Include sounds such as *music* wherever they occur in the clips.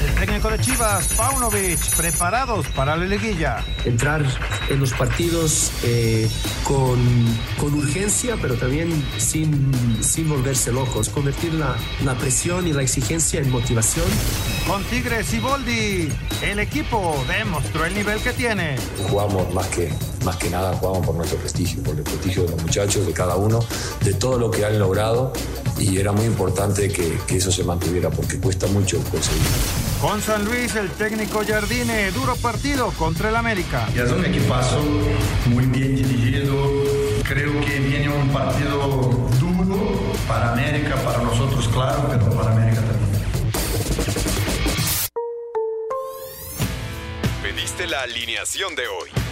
El técnico de Chivas, Paunovic, preparados para la liguilla. entrar en los partidos eh, con, con urgencia, pero también sin, sin volverse locos, convertir la, la presión y la exigencia en motivación. Con Tigres y Boldi, el equipo demostró el nivel que tiene. jugamos más que, más que nada, jugamos por nuestro prestigio, por el prestigio de los muchachos, de cada uno, de todo lo que han logrado y era muy importante que, que eso se mantuviera porque cuesta mucho conseguir. Con San Luis, el técnico Jardine, duro partido contra el América. Ya es un equipazo muy bien dirigido. Creo que viene un partido duro para América, para nosotros, claro, pero para América también. Pediste la alineación de hoy.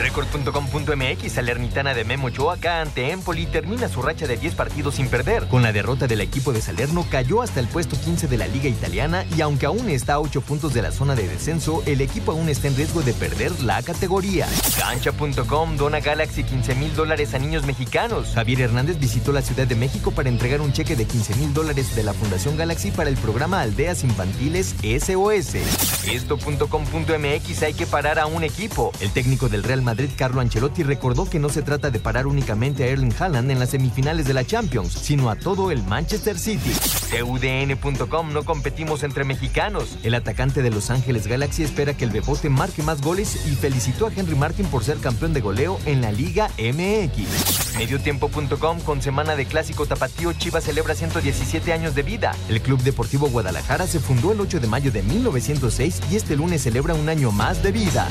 Record.com.mx Salernitana de Memo Ochoa acá ante Empoli termina su racha de 10 partidos sin perder. Con la derrota del equipo de Salerno cayó hasta el puesto 15 de la Liga Italiana y aunque aún está a 8 puntos de la zona de descenso, el equipo aún está en riesgo de perder la categoría. Cancha.com dona Galaxy 15 mil dólares a niños mexicanos. Javier Hernández visitó la Ciudad de México para entregar un cheque de 15 mil dólares de la Fundación Galaxy para el programa Aldeas Infantiles SOS. Esto.com.mx hay que parar a un equipo. El técnico del Real Madrid, Carlo Ancelotti, recordó que no se trata de parar únicamente a Erling Haaland en las semifinales de la Champions, sino a todo el Manchester City. TUDN.com no competimos entre mexicanos. El atacante de Los Ángeles Galaxy espera que el Bebote marque más goles y felicitó a Henry Martin por ser campeón de goleo en la Liga MX. Mediotiempo.com con semana de clásico tapatío Chivas celebra 117 años de vida. El Club Deportivo Guadalajara se fundó el 8 de mayo de 1906 y este lunes celebra un año más de vida.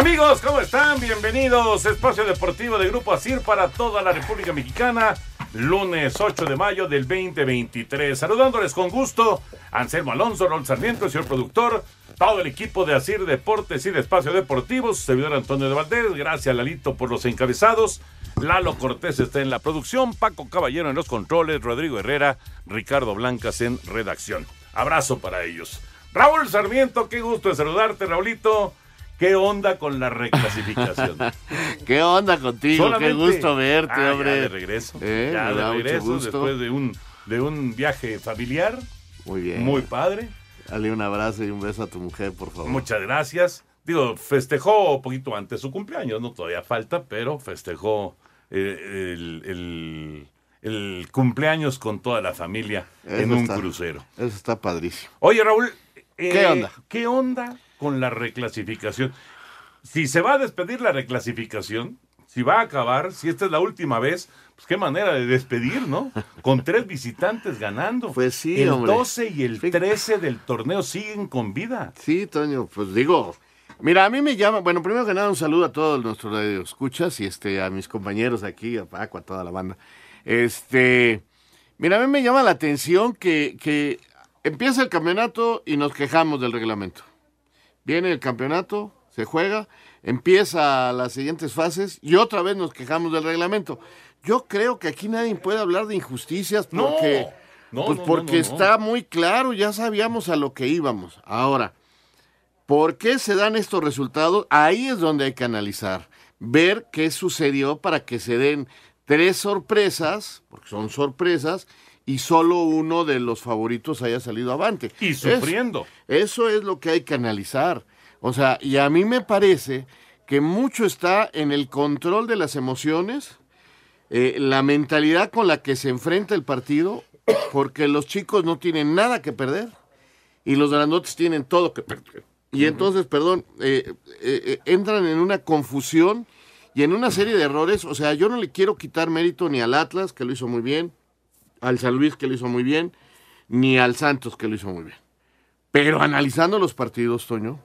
Amigos, ¿cómo están? Bienvenidos. Espacio Deportivo de Grupo Asir para toda la República Mexicana. Lunes 8 de mayo del 2023. Saludándoles con gusto. Anselmo Alonso, Rol Sarmiento, señor productor. Todo el equipo de Asir Deportes y de Espacio Deportivo. Su servidor Antonio de Valdés. Gracias, Lalito, por los encabezados. Lalo Cortés está en la producción. Paco Caballero en los controles. Rodrigo Herrera. Ricardo Blancas en redacción. Abrazo para ellos. Raúl Sarmiento, qué gusto de saludarte, Raulito. ¿Qué onda con la reclasificación? *laughs* ¿Qué onda contigo? Solamente- Qué gusto verte, Ah, ya hombre. de regreso. Eh, ya de regreso después de un, de un viaje familiar. Muy bien. Muy padre. Dale un abrazo y un beso a tu mujer, por favor. Muchas gracias. Digo, festejó un poquito antes su cumpleaños, no todavía falta, pero festejó eh, el, el- el cumpleaños con toda la familia en un está- crucero. Eso está padrísimo. Oye, Raúl. eh, ¿Qué onda? ¿Qué onda con la reclasificación? Si se va a despedir la reclasificación, si va a acabar, si esta es la última vez, pues qué manera de despedir, ¿no? Con tres visitantes ganando. Pues sí, el hombre. 12 y el 13 del torneo siguen con vida. Sí, Toño, pues digo, mira, a mí me llama, bueno, primero que nada un saludo a todos nuestros escuchas y este a mis compañeros aquí, a Paco, a toda la banda. Este, mira, a mí me llama la atención que, que empieza el campeonato y nos quejamos del reglamento. Viene el campeonato, se juega, empieza las siguientes fases y otra vez nos quejamos del reglamento. Yo creo que aquí nadie puede hablar de injusticias No, porque, no, pues no, porque está muy claro, ya sabíamos a lo que íbamos. Ahora, ¿Por qué se dan estos resultados? Ahí es donde hay que analizar, ver qué sucedió para que se den tres sorpresas, porque son sorpresas, y solo uno de los favoritos haya salido avante. Y sufriendo. Eso, es lo que hay que analizar. O sea, y a mí me parece que mucho está en el control de las emociones, eh, la mentalidad con la que se enfrenta el partido, porque los chicos no tienen nada que perder y los grandotes tienen todo que perder. Y entonces, perdón, eh, eh, entran en una confusión y en una serie de errores. O sea, yo no le quiero quitar mérito ni al Atlas, que lo hizo muy bien, al San Luis, que lo hizo muy bien, ni al Santos, que lo hizo muy bien. Pero analizando los partidos, Toño,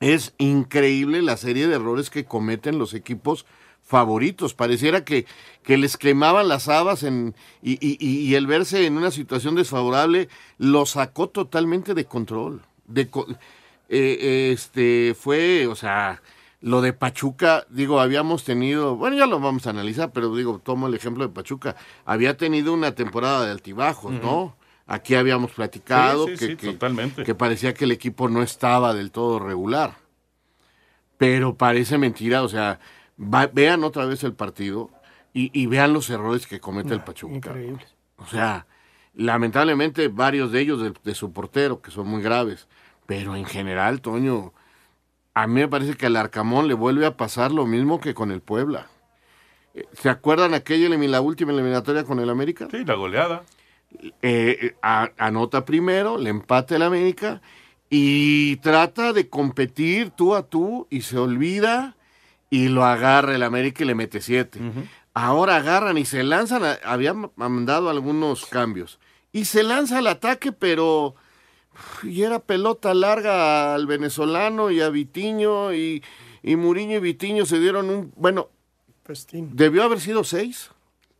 es increíble la serie de errores que cometen los equipos favoritos. Pareciera que, que les quemaban las habas en, y, el verse en una situación desfavorable lo sacó totalmente de control. De, co- eh, este fue, o sea, lo de Pachuca, digo, habíamos tenido, bueno, ya lo vamos a analizar, pero digo, tomo el ejemplo de Pachuca, había tenido una temporada de altibajos, ¿no? Aquí habíamos platicado Sí, sí, que, sí, que- totalmente. que parecía que el equipo no estaba del todo regular. Pero parece mentira, o sea, va- vean otra vez el partido y, y vean los errores que comete el Pachuca. Increíble. O sea, lamentablemente varios de ellos de, de su portero, que son muy graves. Pero en general, Toño, a mí me parece que al Arcamón le vuelve a pasar lo mismo que con el Puebla. Eh, ¿Se acuerdan aquella la última eliminatoria con el América? Sí, la goleada. Eh, a- anota primero, le empate el América y trata de competir tú a tú y se olvida y lo agarra el América y le mete siete. Ahora agarran y se lanzan, a- habían mandado algunos cambios y se lanza al ataque, pero y era pelota larga al venezolano y a Vitiño y, y Muriño y Vitiño se dieron un, bueno, debió haber sido seis.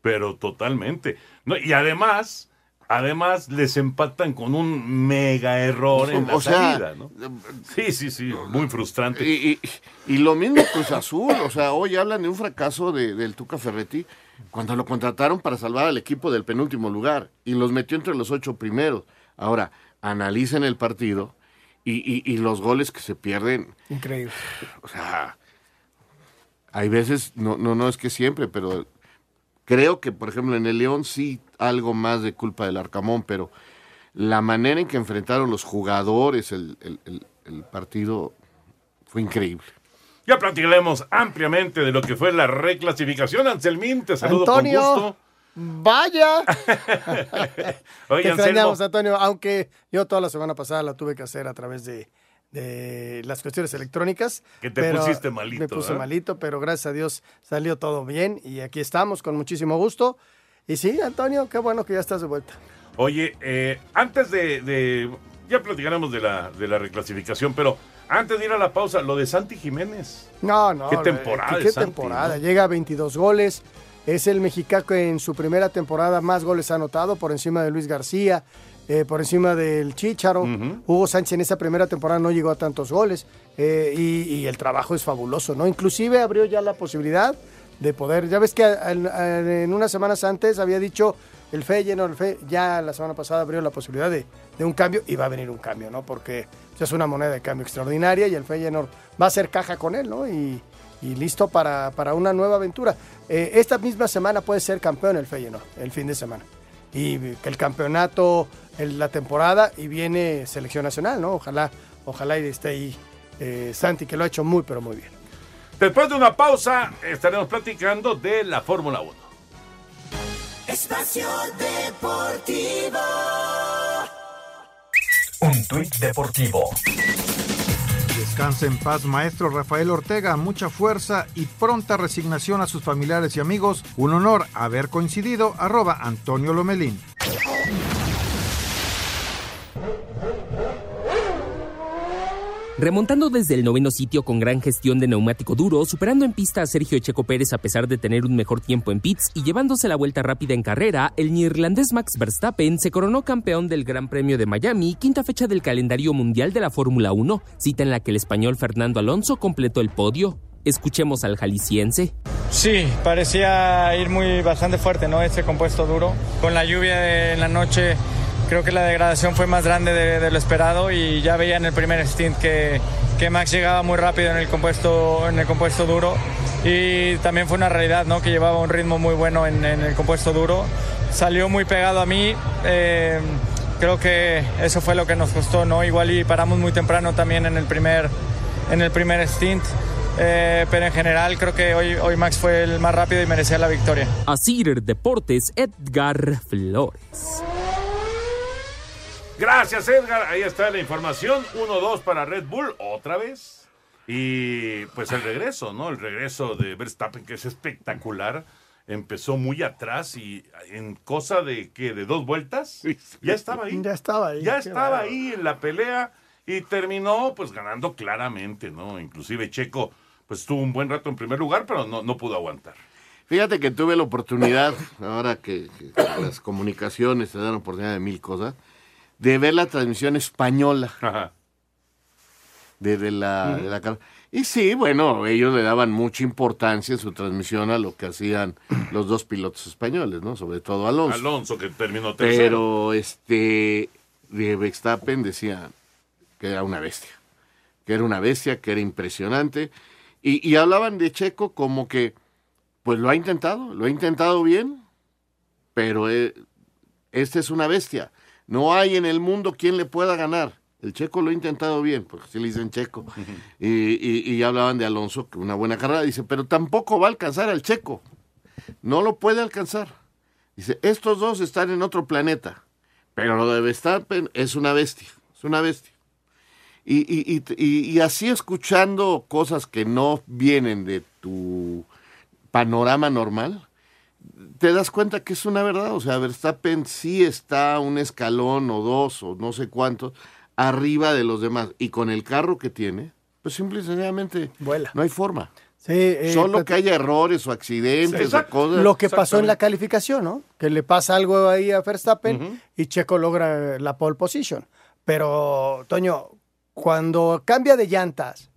Pero totalmente. No, y además, además les empatan con un mega error en la O sea, salida, ¿no? Sí, sí, sí, muy frustrante. Y, y- y lo mismo Cruz Azul, o sea, hoy hablan de un fracaso de- del Tuca Ferretti cuando lo contrataron para salvar al equipo del penúltimo lugar y los metió entre los ocho primeros. Ahora, analicen el partido y, y- y los goles que se pierden. Increíble. O sea, hay veces, no, no, no es que siempre, pero creo que, por ejemplo, en el León sí algo más de culpa del Arcamón, pero la manera en que enfrentaron los jugadores el, el- el- el partido fue increíble. Ya platicaremos ampliamente de lo que fue la reclasificación. Anselmín, te saludo Antonio, con gusto. Vaya. *laughs* Oye, Te extrañamos, Antonio, aunque yo toda la semana pasada la tuve que hacer a través de, de las cuestiones electrónicas. Que te pusiste malito, Me puse ¿eh? malito, pero gracias a Dios salió todo bien y aquí estamos con muchísimo gusto. Y sí, Antonio, qué bueno que ya estás de vuelta. Oye, eh, antes de, de- Ya platicaremos de la, de la reclasificación, pero antes de ir a la pausa, lo de Santi Jiménez. No, no. Qué temporada ¿Qué, de Santi, temporada? ¿no? Llega a 22 goles. Es el mexicano que en su primera temporada más goles ha anotado, por encima de Luis García, eh, por encima del Chícharo. Hugo Sánchez en esa primera temporada no llegó a tantos goles eh, y, y el trabajo es fabuloso, ¿no? Inclusive abrió ya la posibilidad de poder, ya ves que en, en unas semanas antes había dicho el Feyenoord, el Fe- ya la semana pasada abrió la posibilidad de, de un cambio y va a venir un cambio, ¿no? Porque es una moneda de cambio extraordinaria y el Feyenoord va a hacer caja con él, ¿no? Y, y listo para, para una nueva aventura. Eh, esta misma semana puede ser campeón el Feyenoord, el fin de semana. Y que el campeonato, el- la temporada y viene selección nacional, ¿no? Ojalá, ojalá y esté ahí eh, Santi, que lo ha hecho muy, pero muy bien. Después de una pausa, estaremos platicando de la Fórmula 1. Espacio Deportivo. Un tuit deportivo. Descansa en paz, maestro Rafael Ortega. Mucha fuerza y pronta resignación a sus familiares y amigos. Un honor haber coincidido. Arroba Antonio Lomelín. Remontando desde el noveno sitio con gran gestión de neumático duro, superando en pista a Sergio Checo Pérez a pesar de tener un mejor tiempo en pits y llevándose la vuelta rápida en carrera, el neerlandés Max Verstappen se coronó campeón del Gran Premio de Miami, quinta fecha del calendario mundial de la Fórmula 1, cita en la que el español Fernando Alonso completó el podio. Escuchemos al jalisciense. Sí, parecía ir muy bastante fuerte, ¿no? Ese compuesto duro. Con la lluvia en la noche creo que la degradación fue más grande de, de lo esperado y ya veía en el primer stint que, que Max llegaba muy rápido en el compuesto, en el compuesto duro y también fue una realidad, ¿no? Que llevaba un ritmo muy bueno en, en el compuesto duro. Salió muy pegado a mí. eh, creo que eso fue lo que nos costó, ¿no? Igual y paramos muy temprano también en el primer, en el primer stint. eh, pero en general creo que hoy, hoy Max fue el más rápido y merecía la victoria. Asir Deportes, Edgar Flores. Gracias, Edgar. Ahí está la información. 1-2 para Red Bull, otra vez. Y pues el regreso, ¿no? El regreso de Verstappen, que es espectacular. Empezó muy atrás y en cosa de que de dos vueltas ya estaba ahí. Ya estaba ahí. Ya estaba ahí en la pelea y terminó pues ganando claramente, ¿no? Inclusive Checo pues estuvo un buen rato en primer lugar, pero no, no pudo aguantar. Fíjate que tuve la oportunidad, ahora que, que las comunicaciones te dan oportunidad de mil cosas, de ver la transmisión española de, de la, de la car- Y sí, bueno, ellos le daban mucha importancia en su transmisión a lo que hacían los dos pilotos españoles, ¿no? Sobre todo Alonso. Alonso que terminó tercero. Pero este de Verstappen decía que era una bestia, que era una bestia, que era impresionante. Y, y hablaban de Checo como que, pues lo ha intentado, lo ha intentado bien, pero eh, este es una bestia. No hay en el mundo quien le pueda ganar. El Checo lo ha intentado bien, porque así le dicen Checo. *laughs* Y, y, y hablaban de Alonso, que una buena carrera. Dice, pero tampoco va a alcanzar al Checo. No lo puede alcanzar. Dice, estos dos están en otro planeta. Pero lo de Verstappen es una bestia. Es una bestia. Y, y, y, y- y así escuchando cosas que no vienen de tu panorama normal, te das cuenta que es una verdad. O sea, Verstappen sí está un escalón o dos o no sé cuántos arriba de los demás. Y con el carro que tiene, pues simple y sencillamente Vuela. no hay forma. Sí, eh, Solo que haya errores o accidentes o cosas. Lo que pasó en la calificación, ¿no? Que le pasa algo ahí a Verstappen y Checo logra la pole position. Pero, Toño, cuando cambia de llantas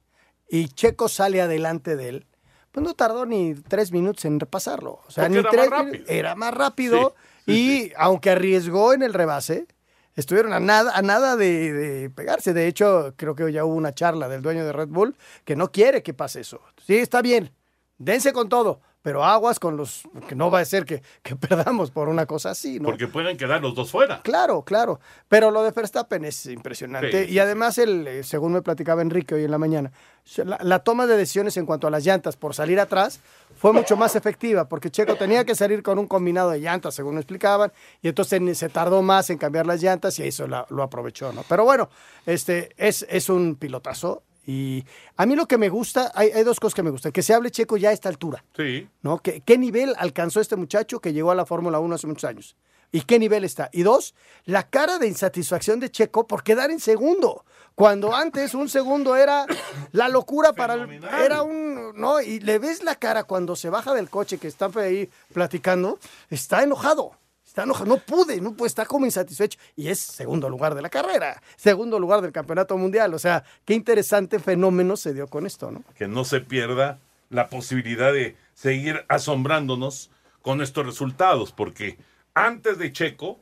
y Checo sale adelante de él, pues no tardó ni tres minutos en repasarlo. O sea, Porque ni era tres más. Era más rápido Sí, sí, y aunque arriesgó en el rebase, estuvieron a nada, a nada de, de pegarse. De hecho, creo que ya hubo una charla del dueño de Red Bull que no quiere que pase eso. Sí, está bien, dense con todo, pero aguas con los que no va a ser que, que *laughs* perdamos por una cosa así, ¿no? Porque pueden quedar los dos fuera. Claro, claro. Pero lo de Verstappen es impresionante. Sí, y además, el, eh, según me platicaba Enrique hoy en la mañana, la, la toma de decisiones en cuanto a las llantas por salir atrás fue mucho más efectiva, porque Checo tenía que salir con un combinado de llantas, según me explicaban, y entonces se tardó más en cambiar las llantas y eso la- lo aprovechó, ¿no? Pero bueno, este es, es un pilotazo. Y a mí lo que me gusta, hay, hay dos cosas que me gustan. Que se hable Checo ya a esta altura. Sí. ¿no? ¿Qué, qué nivel alcanzó este muchacho que llegó a la Fórmula 1 hace muchos años? ¿Y qué nivel está? Y dos, la cara de insatisfacción de Checo por quedar en segundo. Cuando antes un segundo era la locura para el, era un no y le ves la cara cuando se baja del coche que están ahí platicando, está enojado. Está enojado, no pude, no puede, está como insatisfecho. Y es segundo lugar de la carrera, segundo lugar del campeonato mundial. O sea, qué interesante fenómeno se dio con esto, ¿no? que no se pierda la posibilidad de seguir asombrándonos con estos resultados, porque antes de Checo,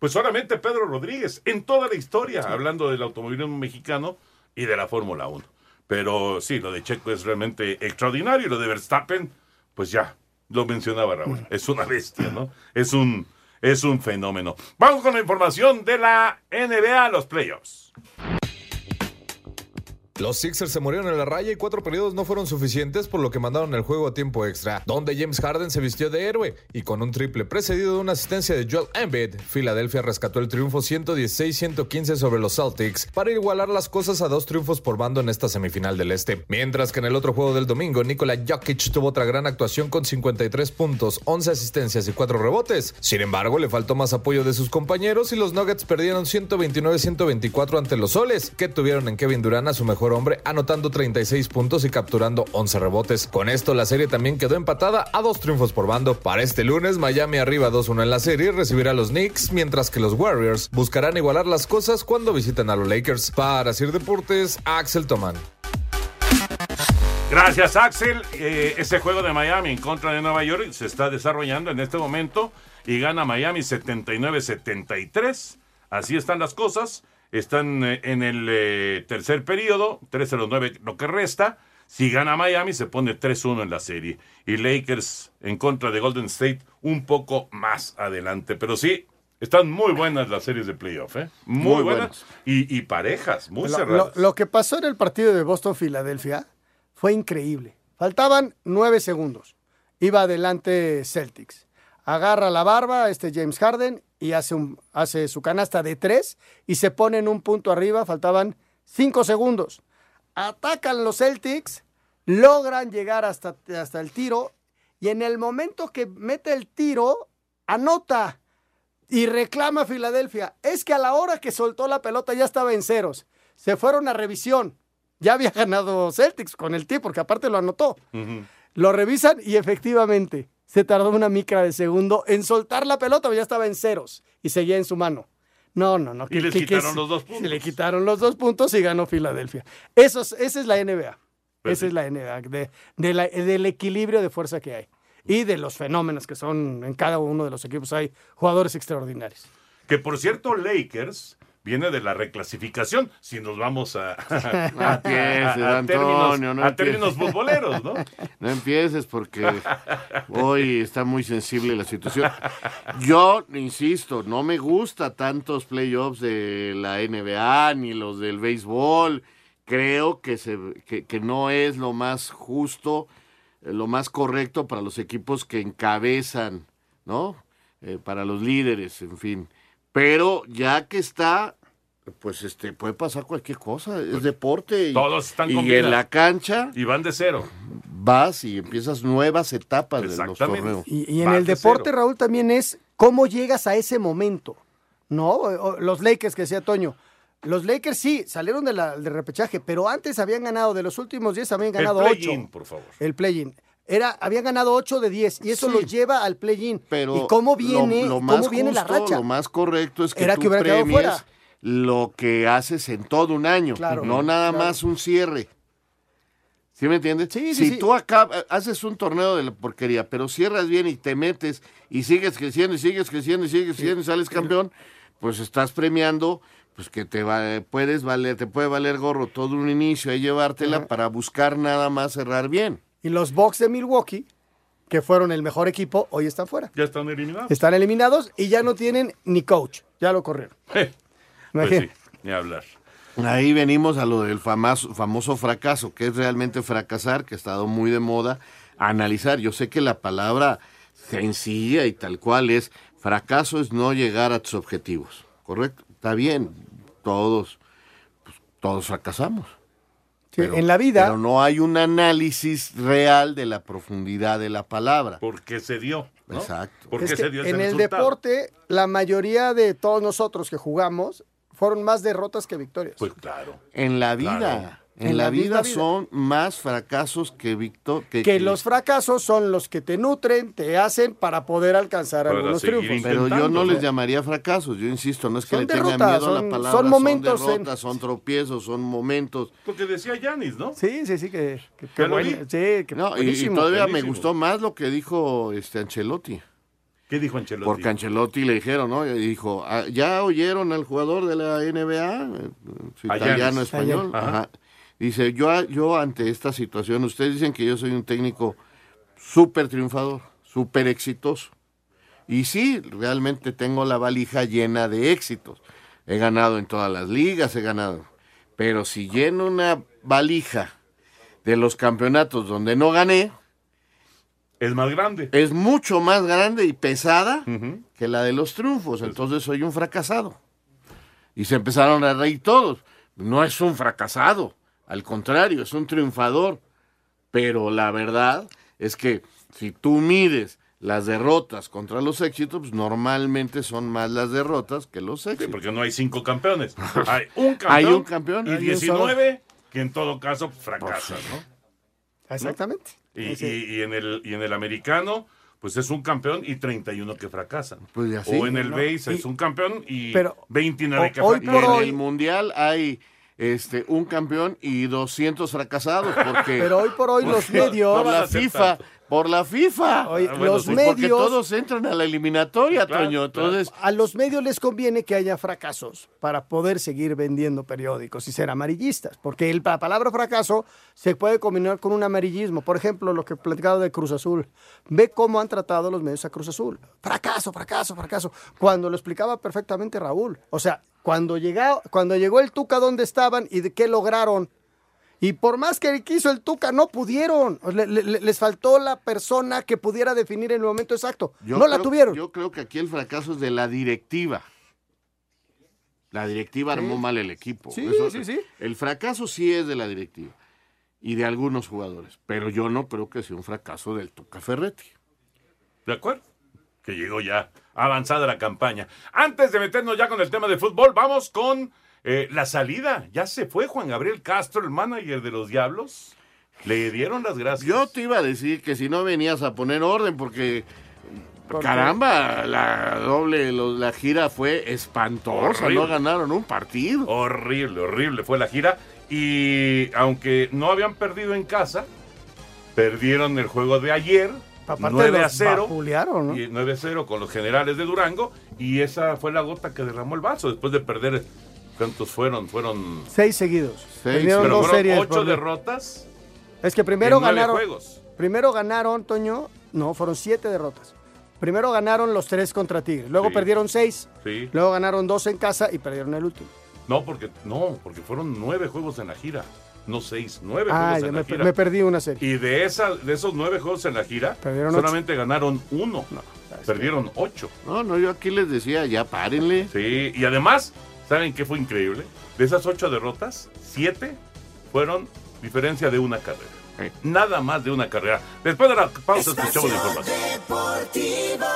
pues solamente Pedro Rodríguez, en toda la historia, hablando del automovilismo mexicano y de la Fórmula 1. Pero sí, lo de Checo es realmente extraordinario y lo de Verstappen, pues ya, lo mencionaba Raúl, es una bestia, ¿no? Es un, es un fenómeno. Vamos con la información de la NBA, los playoffs. Los Sixers se murieron en la raya y cuatro periodos no fueron suficientes, por lo que mandaron el juego a tiempo extra, donde James Harden se vistió de héroe y con un triple precedido de una asistencia de Joel Embiid, Filadelfia rescató el triunfo 116-115 sobre los Celtics para igualar las cosas a dos triunfos por bando en esta semifinal del Este. Mientras que en el otro juego del domingo, Nikola Jokic tuvo otra gran actuación con 53 puntos, 11 asistencias y 4 rebotes. Sin embargo, le faltó más apoyo de sus compañeros y los Nuggets perdieron 129-124 ante los Soles, que tuvieron en Kevin Durant a su mejor hombre, anotando 36 puntos y capturando 11 rebotes. Con esto, la serie también quedó empatada a dos triunfos por bando. Para este lunes, Miami arriba 2-1 en la serie recibirá a los Knicks, mientras que los Warriors buscarán igualar las cosas cuando visiten a los Lakers. Para Sir Deportes, Axel Toman. Gracias, Axel. Eh, ese juego de Miami en contra de Nueva York se está desarrollando en este momento y gana Miami 79-73 Así están las cosas. Están eh, en el eh, tercer periodo, 3-0-9 lo que resta. Si gana Miami, se pone 3-1 en la serie. Y Lakers en contra de Golden State un poco más adelante. Pero sí, están muy buenas las series de playoff, ¿eh? Muy, Muy buenas. Y, y parejas, muy Lo, cerradas. lo- lo que pasó en el partido de Boston-Filadelfia fue increíble. Faltaban nueve segundos. Iba adelante Celtics. Agarra la barba este James Harden y hace, un, hace su canasta de tres y se pone en un punto arriba. Faltaban cinco segundos. Atacan los Celtics, logran llegar hasta, hasta el tiro y en el momento que mete el tiro, anota y reclama a Filadelfia. Es que a la hora que soltó la pelota ya estaba en ceros. Se fueron a revisión. Ya había *laughs* ganado Celtics con el tiro, porque aparte lo anotó. Lo revisan y efectivamente se tardó una micra de segundo en soltar la pelota, ya estaba en ceros y seguía en su mano. No, no, no. Y les quitaron los dos puntos. Se le quitaron los dos puntos y ganó Filadelfia. Eso es- esa es la NBA. Pues esa es la NBA, de, de la- del equilibrio de fuerza que hay. Y de los fenómenos que son en cada uno de los equipos. Hay jugadores extraordinarios. Que por cierto, Lakers viene de la reclasificación, si nos vamos a, *laughs* No empieces, Antonio, no a términos futboleros, ¿no? *laughs* No empieces porque *laughs* hoy está muy sensible la situación. Yo, insisto, no me gusta tantos playoffs de la NBA ni los del béisbol. Creo que, se, que, que no es lo más justo, lo más correcto para los equipos que encabezan, ¿no? Eh, para los líderes, en fin. Pero ya que está, pues este puede pasar cualquier cosa, es deporte y, Todos están y en la cancha Y van de cero. vas y empiezas nuevas etapas de los Exactamente. torneos. Y, y en el deporte, Raúl, también es cómo llegas a ese momento. ¿No? O- o Los Lakers, que decía Toño. Los Lakers sí, salieron de la- del repechaje, pero antes habían ganado, de los últimos 10 habían ganado el 8. play-in, por favor. El play-in. Era, habían ganado 8 de 10 y eso Sí. los lleva al play-in. Pero ¿Y cómo viene, lo, lo cómo más viene la racha? Lo más correcto es que Era tú que hubiera quedado premies fuera. lo que haces en todo un año, Claro. no nada Claro. más un cierre. ¿Sí me entiendes? Sí, sí, si tú acá haces un torneo de la porquería, pero cierras bien y te metes y sigues creciendo y sigues creciendo y sigues creciendo y sales campeón, pues estás premiando pues que te va, puedes valer, te puede valer gorro todo un inicio y llevártela para buscar nada más cerrar bien. Y los Bucks de Milwaukee, que fueron el mejor equipo, hoy están fuera. Ya están eliminados. Están eliminados y ya no tienen ni coach. Ya lo corrieron. Eh, *laughs* pues sí, ni hablar. Ahí venimos a lo del famoso, famoso fracaso, que es realmente fracasar, que ha estado muy de moda, analizar. Yo sé que la palabra sencilla y tal cual es, fracaso es no llegar a tus objetivos, ¿correcto? Está bien, todos, pues, todos fracasamos. Sí, en la vida, Pero no hay un análisis real de la profundidad de la palabra. Porque se dio. ¿no? Exacto. ¿Por qué es que se dio ese en el resultado? deporte, la mayoría de todos nosotros que jugamos fueron más derrotas que victorias. Pues claro. En la vida, Claro. En, En la, la vida, son más fracasos que victorias. que los fracasos son los que te nutren, te hacen para poder alcanzar Para algunos triunfos. Pero yo no les llamaría fracasos, yo insisto, no es que Son le tenga derrotas, miedo a la palabra, son momentos son en- derrotas, son tropiezos, son momentos. Porque decía Yanis, ¿no? Sí, sí, sí, que, que, que bueno. Sí, que No, y- y, buenísimo. todavía me gustó más lo que dijo este Ancelotti, ¿Qué dijo Ancelotti? porque Ancelotti le dijeron, ¿no? Y dijo, "Ah, ¿ya oyeron al jugador de la NBA? Eh, su A italiano Giannis. español. Ajá. Ajá. Dice, yo, yo ante esta situación, ustedes dicen que yo soy un técnico súper triunfador, súper exitoso. Y sí, realmente tengo la valija llena de éxitos. He ganado en todas las ligas, he ganado. Pero si lleno una valija de los campeonatos donde no gané, Es más grande. es mucho más grande y pesada que la de los triunfos. Entonces soy un fracasado. Y se empezaron a reír todos. No es un fracasado, al contrario, es un triunfador. Pero la verdad es que si tú mides las derrotas contra los éxitos, pues normalmente son más las derrotas que los Sí, éxitos. porque no hay cinco campeones. *laughs* Hay un campeón. Hay un campeón. Y Hay un 19 que en todo caso fracasan, ¿no? Exactamente. Y, Sí. y- y en el, y en el americano, pues es un campeón y 31 que fracasan. Pues y así, o en el ¿no? base es Y- un campeón y pero 29 que Y fracasan. por en hoy- el mundial hay este un campeón y 200 fracasados porque Pero hoy por hoy los medios, por la FIFA. Por la FIFA. Oye, Ah, bueno, los sí, Porque medios- todos entran a la eliminatoria, Claro, Toño. Entonces, A los medios les conviene que haya fracasos para poder seguir vendiendo periódicos y ser amarillistas, porque el- la palabra fracaso se puede combinar con un amarillismo. Por ejemplo, lo que platicado de Cruz Azul. Ve cómo han tratado los medios a Cruz Azul. Fracaso, fracaso, fracaso. Cuando lo explicaba perfectamente Raúl. O sea, cuando, llegó, cuando llegó el Tuca, ¿dónde estaban y de qué lograron? Y por más que quiso el Tuca, no pudieron. Le- le- le- les faltó la persona que pudiera definir en el momento exacto. yo no la tuvieron. Yo creo que aquí el fracaso es de la directiva. La directiva Sí. armó mal el equipo. Sí, sí, sí. El fracaso sí es de la directiva y de algunos jugadores, pero yo no creo que sea un fracaso del Tuca Ferretti. ¿De acuerdo? Que llegó ya avanzada la campaña. Antes de meternos ya con el tema de fútbol, vamos con eh, la salida. Ya se fue Juan Gabriel Castro, el manager de los Diablos. Le dieron las gracias. Yo te iba a decir que si no venías a poner orden, porque caramba, la doble, lo- la gira fue espantosa, Horrible. no ganaron un partido. Horrible, horrible fue la gira. Y aunque no habían perdido en casa, perdieron el juego de ayer. Aparte 9 a los 0. vapulearon, ¿no? Y 9 a 0 con los generales de Durango. Y esa fue la gota que derramó el vaso después de perder. ¿Cuántos fueron? Fueron. Seis seguidos. Seis, pero dos fueron series. ocho por- derrotas. Es que primero en nueve ganaron. juegos. Primero ganaron, Toño. No, fueron siete derrotas. Primero ganaron los tres contra Tigres. Luego Sí. perdieron seis. Sí. Luego ganaron dos en casa y perdieron el último. No, porque no, porque fueron nueve juegos en la gira. No seis, nueve Ah, juegos ya en me, la gira. me perdí una serie. Y de, esa, de esos nueve juegos en la gira, Perdieron ocho. solamente ganaron uno. Perdieron ocho. No, no, yo aquí les decía, ya párenle. Sí, y además, ¿saben qué fue increíble? De esas ocho derrotas, siete fueron diferencia de una carrera. Nada más de una carrera. Después de la pausa escuchamos la información. Deportivo.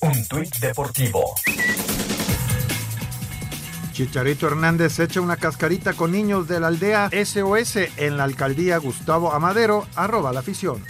Un tuit deportivo. Chicharito Hernández echa una cascarita con niños de la aldea SOS en la alcaldía Gustavo Amadero, arroba la afición.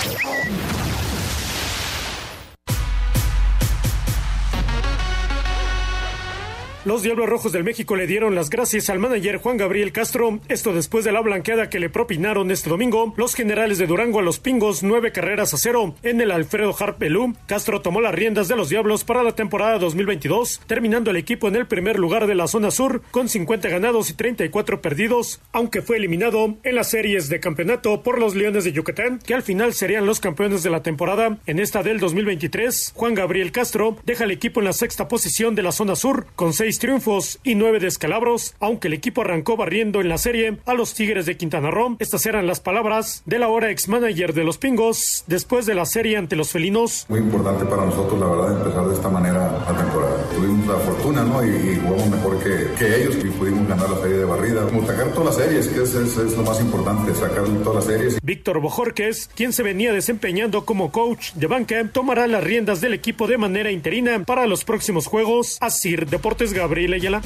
Los Diablos Rojos del México le dieron las gracias al manager Juan Gabriel Castro, esto después de la blanqueada que le propinaron este domingo los generales de Durango a los Pingos, nueve carreras a cero en el Alfredo Harp Pelú. Castro tomó las riendas de los Diablos para la temporada 2022, terminando el equipo en el primer lugar de la zona sur con 50 ganados y 34 perdidos, aunque fue eliminado en las series de campeonato por los Leones de Yucatán, que al final serían los campeones de la temporada. En esta del 2023, Juan Gabriel Castro deja al equipo en la sexta posición de la zona sur con seis triunfos y nueve descalabros, aunque el equipo arrancó barriendo en la serie a los Tigres de Quintana Roo. Estas eran las palabras del ahora ex manager de los Pingos después de la serie ante los felinos. Muy importante para nosotros, la verdad, empezar de esta manera la temporada. Tuvimos la fortuna, ¿no? Y, y jugamos mejor que, que ellos y pudimos ganar la serie de barrida. Como sacar todas las series, que es, es- es lo más importante, sacar todas las series. Víctor Bojorques, quien se venía desempeñando como coach de banca, tomará las riendas del equipo de manera interina para los próximos juegos. Asir Deportes Gabriel Ayala.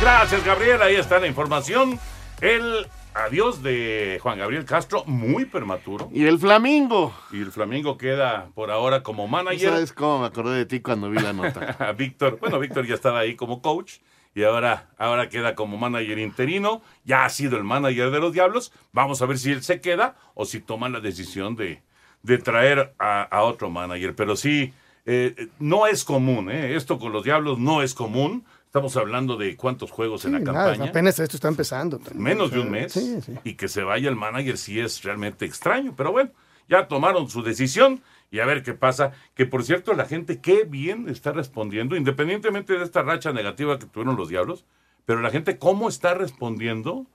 Gracias, Gabriel. Ahí está la información. El adiós de Juan Gabriel Castro, muy prematuro. Y el Flamingo. Y el Flamingo queda por ahora como manager. ¿Sabes cómo me acordé de ti cuando vi la nota? *laughs* a Víctor. Bueno, Víctor ya estaba ahí como coach y ahora, ahora queda como manager interino. Ya ha sido el manager de los Diablos. Vamos a ver si él se queda o si toma la decisión de, de traer a, a otro manager. Pero sí, eh, no es común, ¿eh? Esto con los Diablos no es común. Estamos hablando de cuántos juegos en la Nada, campaña. apenas esto está empezando. también. Menos de un mes. Sí, sí. Y que se vaya el manager sí es realmente extraño. Pero bueno, ya tomaron su decisión y a ver qué pasa. Que por cierto, la gente qué bien está respondiendo, independientemente de esta racha negativa que tuvieron los Diablos. Pero la gente, ¿cómo está respondiendo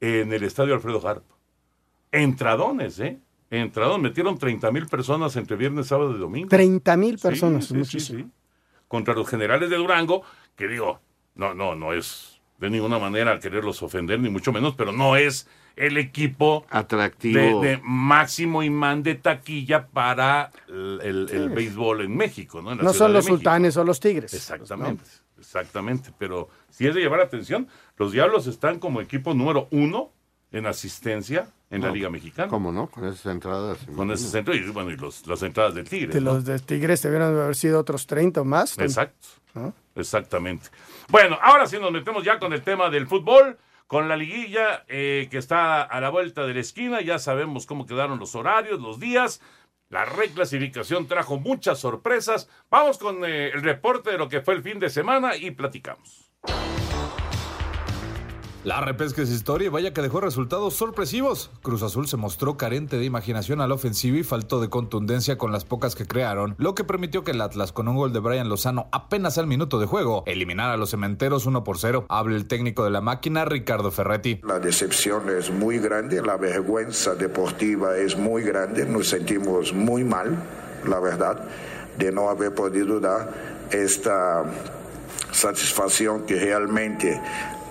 en el estadio Alfredo Harp? Entradones, ¿eh? Entradones. Metieron 30 mil personas entre viernes, sábado y domingo. 30 mil personas, sí, sí. Contra los generales de Durango, que digo, no, no, no es de ninguna manera quererlos ofender, ni mucho menos, pero no es el equipo atractivo de, de máximo imán de taquilla para el, el- el Sí. béisbol en México, ¿no? En la No son los sultanes o los tigres. Exactamente, exactamente. Pero si es de llevar atención, los Diablos están como equipo número uno en asistencia en la Liga Mexicana. ¿Cómo no? Con esas entradas. Con ese centro y bueno, y los- las entradas del Tigre. De ¿no? los de Tigres debieron haber sido otros 30 o más. Exacto. Exactamente. Bueno, ahora sí nos metemos ya con el tema del fútbol, con la liguilla eh, que está a la vuelta de la esquina. Ya sabemos cómo quedaron los horarios, los días. La reclasificación trajo muchas sorpresas. Vamos con eh, el reporte de lo que fue el fin de semana y platicamos. La repesca es historia y vaya que dejó resultados sorpresivos. Cruz Azul se mostró carente de imaginación al ofensivo y faltó de contundencia con las pocas que crearon, lo que permitió que el Atlas, con un gol de Brian Lozano apenas al minuto de juego, eliminara a los cementeros 1 por 0. Habla el técnico de la máquina, Ricardo Ferretti. La decepción es muy grande, la vergüenza deportiva es muy grande, nos sentimos muy mal, la verdad, de no haber podido dar esta satisfacción que realmente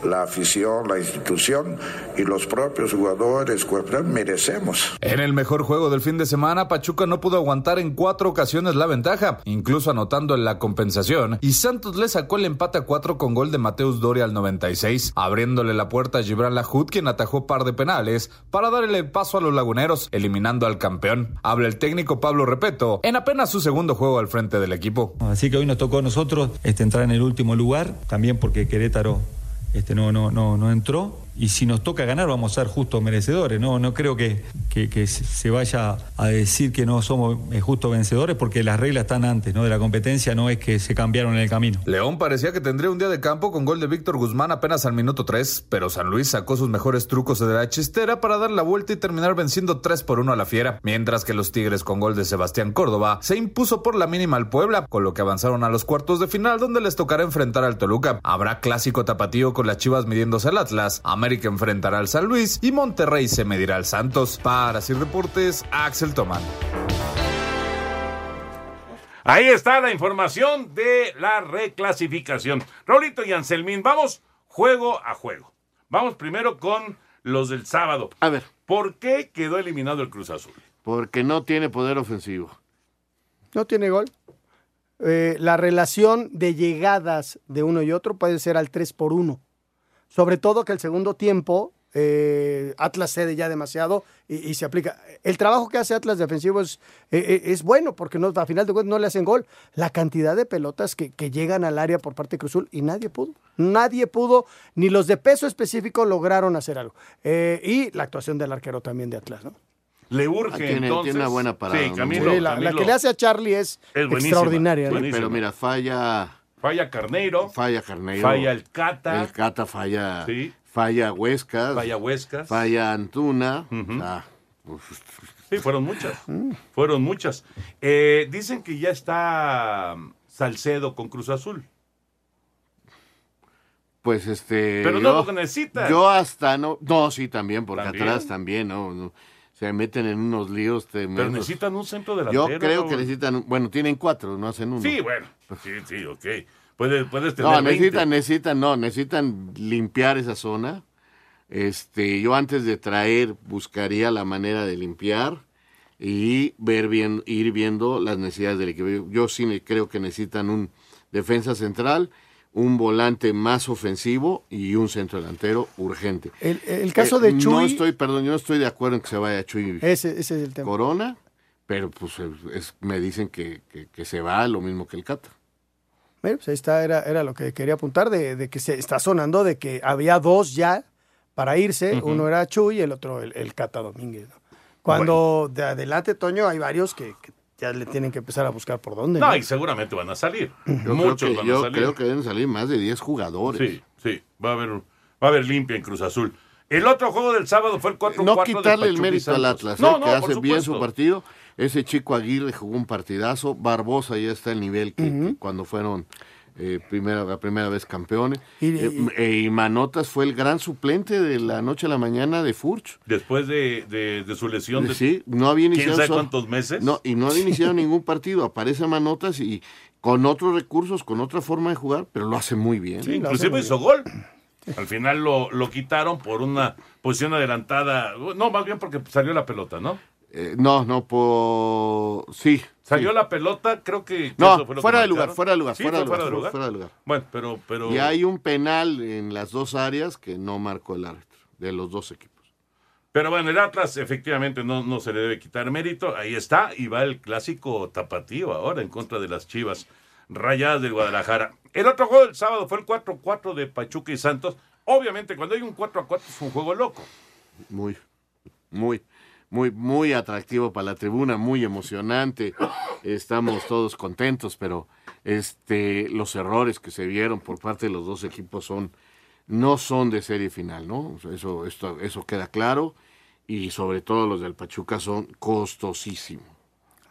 la afición, la institución y los propios jugadores merecemos. En el mejor juego del fin de semana, Pachuca no pudo aguantar en cuatro ocasiones la ventaja, incluso anotando en la compensación, y Santos le sacó el empate a cuatro con gol de Mateus Doria al 96, abriéndole la puerta a Gibran Lahoud, quien atajó par de penales para darle el paso a los laguneros, eliminando al campeón. Habla el técnico Pablo Repeto en apenas su segundo juego al frente del equipo. Así que hoy nos tocó a nosotros este, entrar en el último lugar, también porque Querétaro este, no, no, no, no entró. Y si nos toca ganar, vamos a ser justos merecedores. No, no creo que, que, se vaya a decir que no somos eh, justos vencedores, porque las reglas están antes ¿no? de la competencia, no es que se cambiaron en el camino. León parecía que tendría un día de campo con gol de Víctor Guzmán apenas al minuto 3, pero San Luis sacó sus mejores trucos de la chistera para dar la vuelta y terminar venciendo 3 por 1 a la Fiera, mientras que los Tigres con gol de Sebastián Córdoba se impuso por la mínima al Puebla, con lo que avanzaron a los cuartos de final donde les tocará enfrentar al Toluca. Habrá clásico tapatío con las Chivas midiéndose al Atlas, enfrentará al San Luis y Monterrey se medirá al Santos. Para Sir Deportes, Axel Tomán. Ahí está la información de la reclasificación. Raulito y Anselmín, vamos juego a juego. Vamos primero con los del sábado. A ver. ¿Por qué quedó eliminado el Cruz Azul? Porque no tiene poder ofensivo. No tiene gol. Eh, la relación de llegadas de uno y otro puede ser al 3 por 1. Sobre todo que el segundo tiempo eh, Atlas cede ya demasiado y, y, se aplica. El trabajo que hace Atlas defensivo es, eh, es bueno porque no, a final de cuentas no le hacen gol. La cantidad de pelotas que, que, llegan al área por parte de Cruzul y nadie pudo. Nadie pudo, ni los de peso específico lograron hacer algo. Eh, y la actuación del arquero también de Atlas, ¿no? Le urge Ah, tiene, entonces. tiene una buena parada. Sí, ¿no? Camilo, Sí, la, que le hace a Charlie es, Es extraordinaria. Pero mira, falla. Falla Carneiro. Falla Carneiro. Falla el Cata. El Cata falla. Sí. Falla Huescas. Falla Huescas. Falla Antuna. Ah, uf. Sí, fueron muchas. *laughs* Mm. Fueron muchas. Eh, dicen que ya está um, Salcedo con Cruz Azul. Pues este. Pero no lo necesitan. Yo hasta no. No, sí, también, porque ¿También? atrás también, ¿no? no, Se meten en unos líos Pero tremendos. necesitan un centro Yo delantero. creo que necesitan. Bueno, tienen cuatro, no hacen uno. Sí, bueno. Sí, sí, ok. Puedes, puedes tener No, 20. necesitan, necesitan, no, necesitan limpiar esa zona. Este, yo antes de traer buscaría la manera de limpiar y ver bien, ir viendo las necesidades del equipo. Yo, yo sí creo que necesitan un defensa central, un volante más ofensivo y un centro delantero urgente. El, el caso Eh, de No Chuy, estoy, perdón, yo no estoy de acuerdo en que se vaya Chuy ese, ese es el tema. Corona, pero pues es- me dicen que, que- que se va lo mismo que el Cata. Bueno, pues ahí está, era, era lo que quería apuntar, de, de que se está sonando de que había dos ya para irse, uno era Chuy y el otro el, el Cata Domínguez. ¿no? Cuando de adelante, Toño, hay varios que, que ya le tienen que empezar a buscar por dónde. No, ¿no? y seguramente van a salir. Yo Muchos que, van yo a salir. creo que deben salir más de 10 jugadores. Sí, sí. Va a haber, va a haber limpia en Cruz Azul. El otro juego del sábado fue el 4-4 No de quitarle el mérito al. Atlas, No, ¿eh? no, que hace bien su partido. Ese chico Aguirre jugó un partidazo. Barbosa ya está al nivel que, que cuando fueron eh, primera, la primera vez campeones. Y- Eh, eh, y Manotas fue el gran suplente de la noche a la mañana de Furch. Después de, de- de su lesión de Sí, no había quién iniciado sabe solo- cuántos meses. No, y no había iniciado ningún partido. Aparece Manotas y con otros recursos, con otra forma de jugar, pero lo hace muy bien. Sí, inclusive hizo gol. Al final lo, lo quitaron por una posición adelantada. No, más bien porque salió la pelota, ¿no? Eh, no, no, por... Sí. Salió sí. la pelota, creo que. No, eso fue lo que fuera de lugar, fuera de lugar, Sí, fuera fue de lugar, fuera de lugar. fuera de lugar. Bueno, pero, pero. Y hay un penal en las dos áreas que no marcó el árbitro, de los dos equipos. Pero bueno, el Atlas efectivamente no, no se le debe quitar mérito. Ahí está. Y va el clásico tapatío ahora en contra de las Chivas Rayadas del Guadalajara. El otro juego del sábado fue el 4-4 de Pachuca y Santos. Obviamente, cuando hay un 4 a 4 es un juego loco. Muy, muy, muy, muy atractivo para la tribuna, muy emocionante. Estamos todos contentos, pero este, los errores que se vieron por parte de los dos equipos son, no son de serie final, ¿no? Eso, esto, eso queda claro. Y sobre todo los del Pachuca son costosísimos.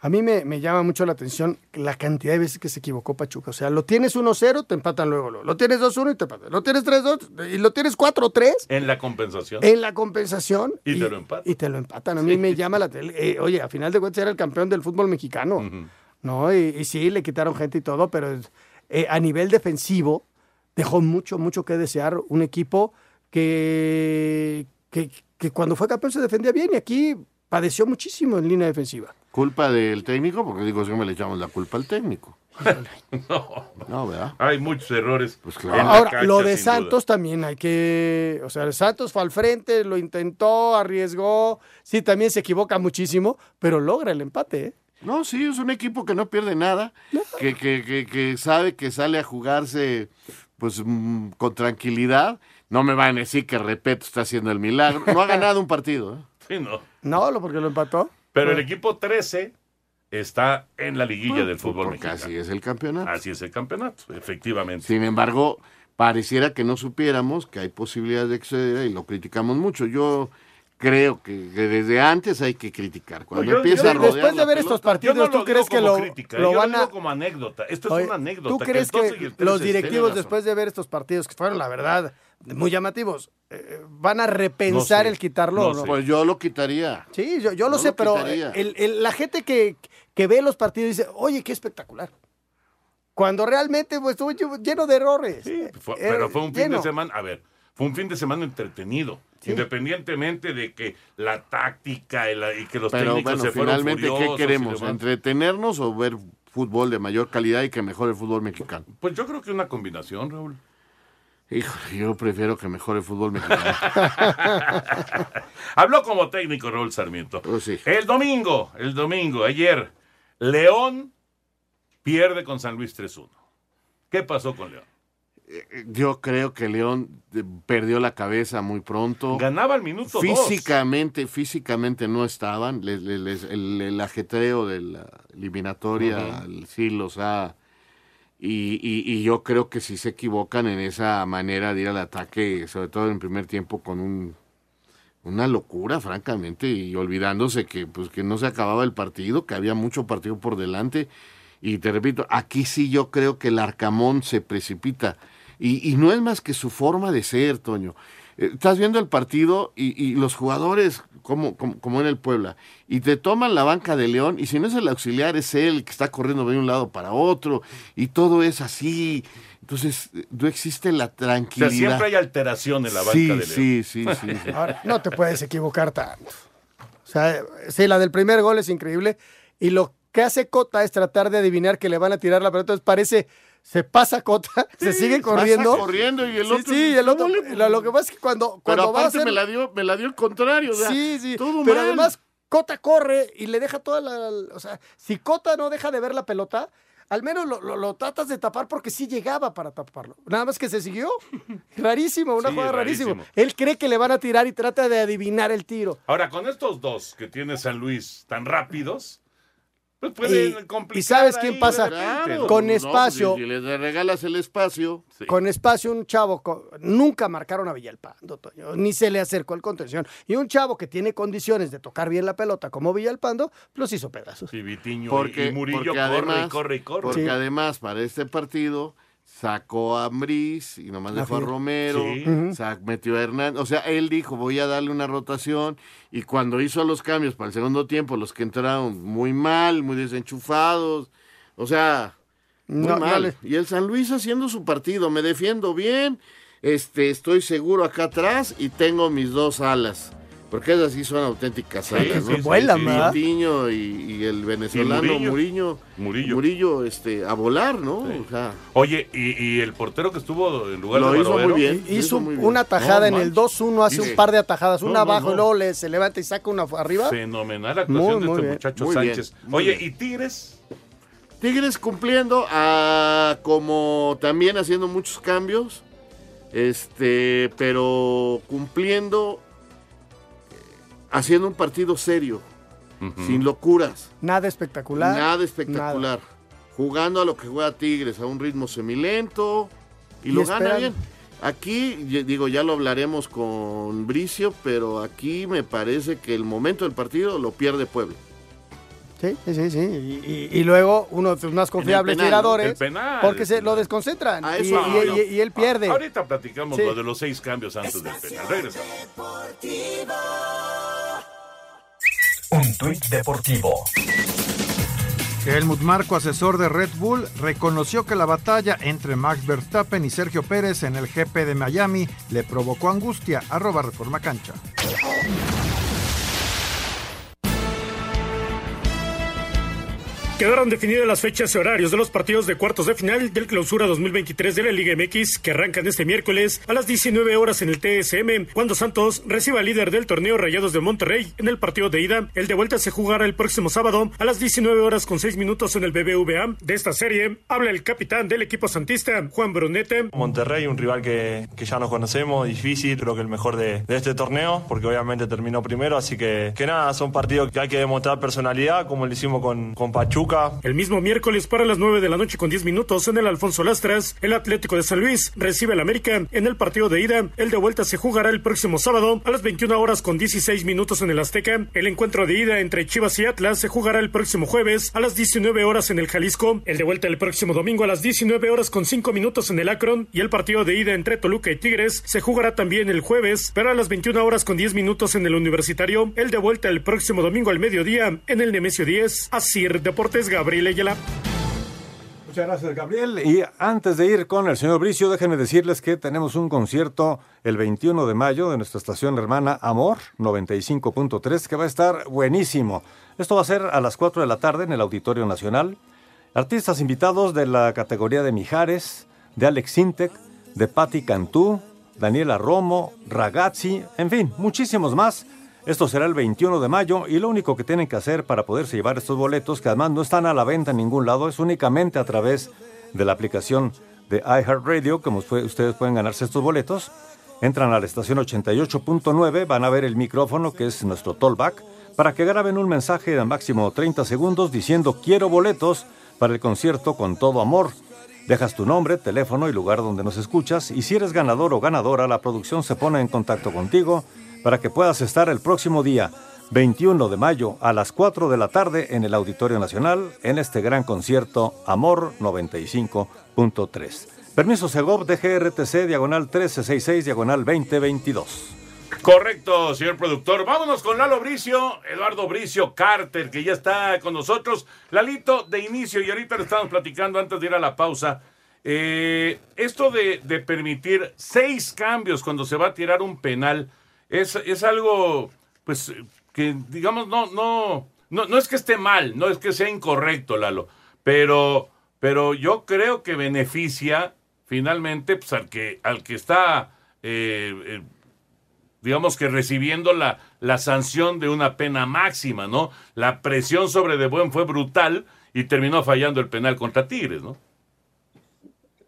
A mí me, me llama mucho la atención la cantidad de veces que se equivocó Pachuca. O sea, lo tienes 1-0, te empatan luego. Lo tienes 2-1 y te empatan. Lo tienes 3-2 y lo tienes 4-3 En la compensación. en la compensación. Y te lo empatan. Y te lo empatan. A mí me llama la atención. Eh, oye, a final de cuentas era el campeón del fútbol mexicano. ¿No? Y, y sí, le quitaron gente y todo, pero eh, a nivel defensivo dejó mucho, mucho que desear. Un equipo que, que, que cuando fue campeón se defendía bien y aquí padeció muchísimo en línea defensiva. ¿Culpa del técnico? Porque digo, siempre le echamos la culpa al técnico. *laughs* No, No, ¿verdad? hay muchos errores. Pues en la Ahora, cancha, lo de duda. Santos también hay que. O sea, Santos fue al frente, lo intentó, arriesgó. Sí, también se equivoca muchísimo, pero logra el empate. ¿eh? No, sí, es un equipo que no pierde nada, que, que, que, que sabe que sale a jugarse pues mm, con tranquilidad. No me van a decir que Repeto está haciendo el milagro. No ha ganado un partido. ¿eh? Sí, no. No, lo porque lo empató. Pero el equipo 13 está en la liguilla del fútbol Porque mexicano. así es el campeonato. Así es el campeonato, efectivamente. Sin embargo, pareciera que no supiéramos que hay posibilidades de exceder y lo criticamos mucho. Yo creo que, desde antes hay que criticar. Cuando Yo- yo empieza a después de ver pelota- estos partidos, Yo no ¿tú crees que lo, crítica, lo yo van lo a.? digo como anécdota. Esto Oye, es una anécdota. ¿Tú crees el 12 y que el 13 los directivos, después de ver estos partidos, que fueron, la verdad, muy llamativos, eh, van a repensar sé, el quitarlo o no? Pues yo lo quitaría. Sí, yo, yo lo sé, lo pero quitaría. el- el- la gente que, que ve los partidos dice, oye, qué espectacular. Cuando realmente pues, estuvo lle- lleno de errores. Fue- Eh, pero fue un fin de semana, a ver, fue un fin de semana entretenido. Independientemente de que la táctica y, la- y que los Pero técnicos bueno, se fueron finalmente, ¿qué furiosos queremos? ¿Entretenernos o ver fútbol de mayor calidad y que mejore el fútbol mexicano? Pues yo creo que una combinación, Raúl. Híjole, yo prefiero que mejore el fútbol mexicano. *laughs* Habló como técnico Raúl Sarmiento. Sí. El domingo, el domingo, ayer, León pierde con San Luis 3-1. ¿Qué pasó con León? Yo creo que León eh, perdió la cabeza muy pronto. Ganaba al minuto dos. Físicamente, físicamente no estaban. Les- les- les- el, el ajetreo de la eliminatoria Ujú. sí los ha... Y, y- y yo creo que sí se equivocan en esa manera de ir al ataque, sobre todo en primer tiempo, con un, una locura, francamente, y olvidándose que, pues, que no se acababa el partido, que había mucho partido por delante. Y te repito, aquí sí yo creo que el Arcamón se precipita. Y, y no es más que su forma de ser, Toño. Eh, Estás viendo el partido y, y los jugadores, como, como, como en el Puebla, y te toman la banca de León, y si no es el auxiliar, es él el que está corriendo de un lado para otro, y todo es así. Entonces, no existe la O sea, tranquilidad. siempre hay alteración en la banca sí, de León. sí, sí, *laughs* sí, sí. Ahora, no te puedes equivocar tanto. O sea, sí, la del primer gol es increíble. Y lo que hace Cota es tratar de adivinar que le van a tirar la pelota. Entonces parece, se pasa Cota, *laughs* se sigue pasa corriendo. corriendo y el Sí, otro- Sí, el otro. Lo, lo que pasa es que cuando, Pero cuando va a aparte hacer. me, la dio, me la dio el contrario. o sea, sí, sí. todo Pero mal. además, Cota corre y le deja toda la. O sea, si Cota no deja de ver la pelota. Al menos lo, lo- lo tratas de tapar porque sí llegaba para taparlo. Nada más que se siguió. *laughs* Rarísimo, una Sí, jugada rarísima. rarísimo. Él cree que le van a tirar y trata de adivinar el tiro. Ahora, con estos dos que tiene San Luis tan rápidos, pues pueden Y- complicar. ¿y sabes quién ahí pasa? Con no, espacio. Si, si le regalas el espacio. Con espacio, un chavo, nunca marcaron a Villalpando, Toño, ni se le acercó el contención. Y un chavo que tiene condiciones de tocar bien la pelota como Villalpando, los hizo pedazos. Y Vitiño Porque, y Murillo porque corre además, y corre y corre. Porque Sí. además, para este partido, sacó a Ambriz y nomás dejó a Así es. Romero, Sí. Sac- metió a Hernández. O sea, él dijo, voy a darle una rotación. Y cuando hizo los cambios para el segundo tiempo, los que entraron muy mal, muy desenchufados. O sea, muy No, mal. Y el San Luis haciendo su partido. Me defiendo bien. Este, estoy seguro acá atrás y tengo mis dos alas. Porque esas sí son auténticas alas, sí, ¿no? sí, Vuelan, sí. ¿verdad? Coutinho y, y el venezolano Murillo. Murillo, Murillo. Murillo, este, a volar, ¿no? Sí. O sea, Oye, y, y el portero que estuvo en lugar Lo de hizo muy bien. Hizo Hizo muy bien. una tajada No, en el manches. 2-1, hace Sí. un par de atajadas, No, una no, abajo no. y luego le, se levanta y saca una arriba. Fenomenal actuación Muy, de muy este bien. muchacho Muy Sánchez. Oye, bien. ¿y Tigres? Tigres cumpliendo, a, como también haciendo muchos cambios. este, pero cumpliendo, haciendo un partido serio, sin locuras. Nada espectacular. Nada espectacular. Jugando a lo que juega Tigres, a un ritmo semilento y, Y lo gana bien. Aquí, digo, ya lo hablaremos con Bricio, pero aquí me parece que el momento del partido lo pierde Puebla. Sí, sí, sí. sí. Y, y- y luego uno de sus más confiables tiradores. Penal, Porque se lo desconcentran. A Y, eso y- voy. y- y él pierde. Ahorita platicamos Sí. lo de los seis cambios antes del penal. Regresamos. Un tuit deportivo. Helmut Marco, asesor de Red Bull, reconoció que la batalla entre Max Verstappen y Sergio Pérez en el GP de Miami le provocó angustia. Arroba Reforma Cancha. Quedaron definidas las fechas y horarios de los partidos de cuartos de final del Clausura 2023 de la Liga MX que arrancan este miércoles a las 19 horas en el TSM cuando Santos reciba al líder del torneo Rayados de Monterrey en el partido de ida. El de vuelta se jugará el próximo sábado a las 19 horas con 6 minutos en el BBVA. De esta serie habla el capitán del equipo santista, Juan Brunete. Monterrey, un rival que, que ya nos conocemos, difícil, creo que el mejor de, de este torneo, porque obviamente terminó primero, así que, que nada, son partidos que hay que demostrar personalidad, como lo hicimos con, con Pachuca. El mismo miércoles para las 9 de la noche con 10 minutos en el Alfonso Lastras, el Atlético de San Luis recibe al América en el partido de ida. El de vuelta se jugará el próximo sábado a las 21 horas con 16 minutos en el Azteca. El encuentro de ida entre Chivas y Atlas se jugará el próximo jueves a las 19 horas en el Jalisco. El de vuelta el próximo domingo a las 19 horas con 5 minutos en el Akron. Y el partido de ida entre Toluca y Tigres se jugará también el jueves, pero a las 21 horas con 10 minutos en el Universitario. El de vuelta el próximo domingo al mediodía en el Nemesio 10. Asir Deportes Gabriel Ayala. Muchas gracias, Gabriel. Y antes de ir con el señor Bricio, déjenme decirles que tenemos un concierto el 21 de mayo de nuestra estación hermana Amor 95.3 que va a estar buenísimo. Esto va a ser a las 4 de la tarde en el Auditorio Nacional. Artistas invitados de la categoría de Mijares, de Alex Sintek, de Patti Cantú, Daniela Romo, Ragazzi, en fin, muchísimos más. Esto será el 21 de mayo y lo único que tienen que hacer para poderse llevar estos boletos, que además no están a la venta en ningún lado, es únicamente a través de la aplicación de iHeartRadio, como ustedes pueden ganarse estos boletos. Entran a la estación 88.9, van a ver el micrófono, que es nuestro tollback, para que graben un mensaje de máximo 30 segundos diciendo quiero boletos para el concierto con todo amor. Dejas tu nombre, teléfono y lugar donde nos escuchas y si eres ganador o ganadora, la producción se pone en contacto contigo para que puedas estar el próximo día 21 de mayo a las 4 de la tarde en el Auditorio Nacional en este gran concierto Amor 95.3. Permiso Segov DGRTC diagonal 1366 diagonal 2022. Correcto, señor productor. Vámonos con Lalo Bricio, Eduardo Bricio Carter, que ya está con nosotros. Lalito, de inicio, y ahorita le estamos platicando antes de ir a la pausa. eh, esto de, de permitir seis cambios cuando se va a tirar un penal es, es algo, pues, que digamos, no, no, no, no es que esté mal, no es que sea incorrecto, Lalo, pero, pero yo creo que beneficia finalmente pues, al, que, al que está eh, eh, digamos que recibiendo la, la sanción de una pena máxima, ¿no? La presión sobre De Buen fue brutal y terminó fallando el penal contra Tigres, ¿no?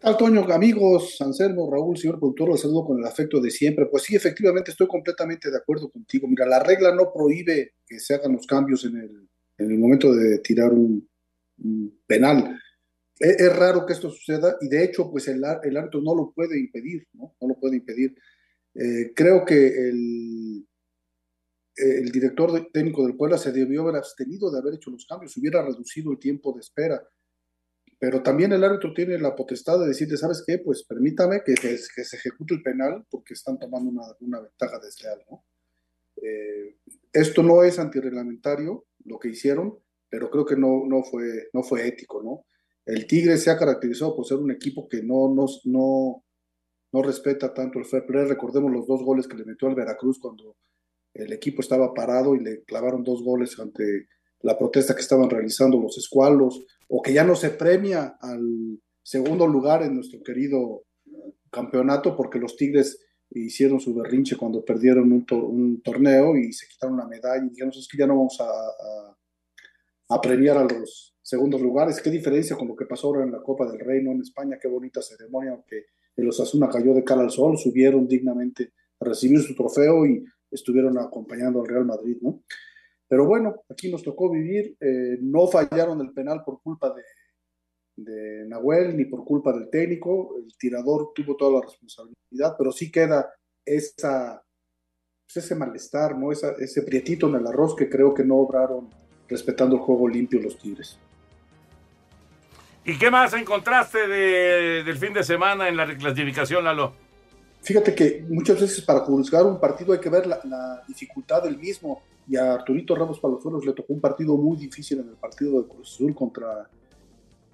¿Qué tal? Amigos, Anselmo, Raúl, señor productor, los saludo con el afecto de siempre. Pues sí, efectivamente, estoy completamente de acuerdo contigo. Mira, la regla no prohíbe que se hagan los cambios en el, en el momento de tirar un, penal. Es, es raro que esto suceda y de hecho, pues el, el árbitro no lo puede impedir, ¿no? No lo puede impedir. Eh, creo que el, el director técnico del Puebla se debió haber abstenido de haber hecho los cambios, hubiera reducido el tiempo de espera. Pero también el árbitro tiene la potestad de decirle, ¿sabes qué? Pues permítame que, que- que se ejecute el penal porque están tomando una, una ventaja desleal, ¿no? Eh, esto no es antirreglamentario, lo que hicieron, pero creo que no, no, fue, no fue ético, ¿no? El Tigre se ha caracterizado por ser un equipo que no, no, no, no respeta tanto el fair play. Recordemos los dos goles que le metió al Veracruz cuando el equipo estaba parado y le clavaron dos goles ante la protesta que estaban realizando los escualos, o que ya no se premia al segundo lugar en nuestro querido campeonato porque los Tigres hicieron su berrinche cuando perdieron un, to- un torneo y se quitaron la medalla y dijeron, es que ya no vamos a, premiar a los segundos lugares. Qué diferencia con lo que pasó ahora en la Copa del Rey, ¿no? En España, qué bonita ceremonia, aunque el Osasuna cayó de cara al sol, subieron dignamente a recibir su trofeo y estuvieron acompañando al Real Madrid, ¿no? Pero bueno, aquí nos tocó vivir, eh, no fallaron el penal por culpa de, Nahuel ni por culpa del técnico, el tirador tuvo toda la responsabilidad, pero sí queda esa, pues ese malestar, ¿no? Ese prietito en el arroz que creo que no obraron respetando el juego limpio los Tigres. ¿Y qué más encontraste de, del fin de semana en la reclasificación, Lalo? Fíjate que muchas veces para juzgar un partido hay que ver la, la dificultad del mismo. Y a Arturito Ramos Palazuelos le tocó un partido muy difícil en el partido de Cruz Azul contra,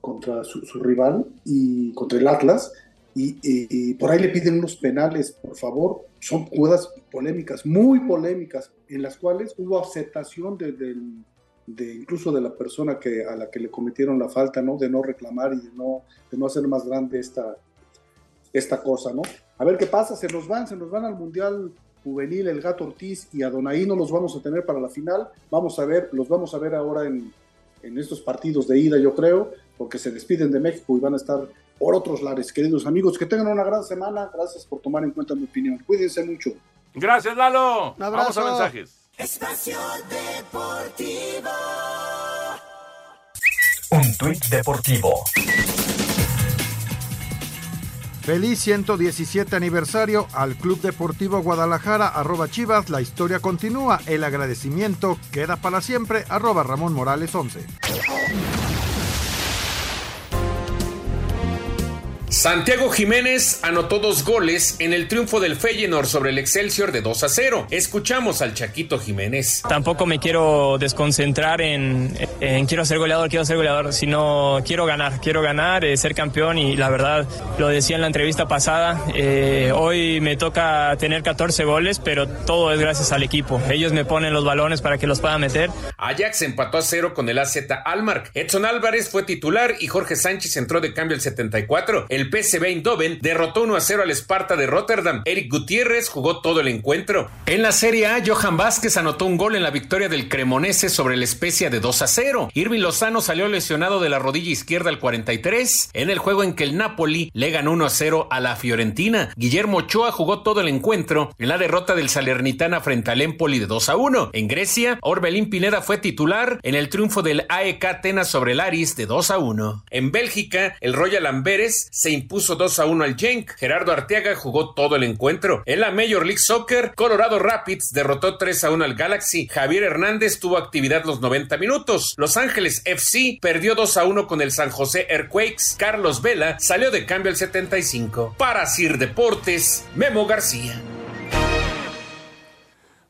contra su, rival y contra el Atlas. Y, por ahí le piden unos penales, por favor. Son jugadas polémicas, muy polémicas, en las cuales hubo aceptación de incluso de la persona que, a la que le cometieron la falta, ¿no? De no reclamar y de no, de no hacer más grande esta, esta cosa, ¿no? A ver qué pasa, se nos van, se nos van al Mundial Juvenil, el Gato Ortiz y a Donaí no los vamos a tener para la final. Vamos a ver, los vamos a ver ahora en, en estos partidos de ida, yo creo, porque se despiden de México y van a estar por otros lares. Queridos amigos, que tengan una gran semana. Gracias por tomar en cuenta mi opinión. Cuídense mucho. Gracias, Lalo. Un abrazo. Vamos a mensajes. Espacio Deportivo. Un tuit deportivo. Feliz 117 aniversario al Club Deportivo Guadalajara, arroba Chivas, la historia continúa, el agradecimiento queda para siempre, arroba Ramón Morales 11. Santiago Jiménez anotó dos goles en el triunfo del Feyenoord sobre el Excelsior de 2 a 0. Escuchamos al Chaquito Jiménez. Tampoco me quiero desconcentrar en, en quiero ser goleador, quiero ser goleador, sino quiero ganar, quiero ganar, eh, ser campeón y la verdad, lo decía en la entrevista pasada, eh, hoy me toca tener 14 goles, pero todo es gracias al equipo. Ellos me ponen los balones para que los pueda meter. Ajax empató a cero con el AZ Almark. Edson Álvarez fue titular y Jorge Sánchez entró de cambio el 74. El PSV Eindhoven derrotó 1 a 0 al Sparta de Rotterdam. Eric Gutiérrez jugó todo el encuentro. En la Serie A, Johan Vázquez anotó un gol en la victoria del Cremonese sobre el Especia de 2 a 0. Irving Lozano salió lesionado de la rodilla izquierda al 43 en el juego en que el Napoli le ganó 1 a 0 a la Fiorentina. Guillermo Ochoa jugó todo el encuentro en la derrota del Salernitana frente al Empoli de 2 a 1. En Grecia, Orbelín Pineda fue titular en el triunfo del AEK Atenas sobre el Aris de 2 a 1. En Bélgica, el Royal Amberes se impuso 2 a 1 al Genk. Gerardo Arteaga jugó todo el encuentro. En la Major League Soccer, Colorado Rapids derrotó 3 a 1 al Galaxy. Javier Hernández tuvo actividad los 90 minutos. Los Ángeles FC perdió 2 a 1 con el San José Earthquakes. Carlos Vela salió de cambio al 75. Para Sir Deportes, Memo García.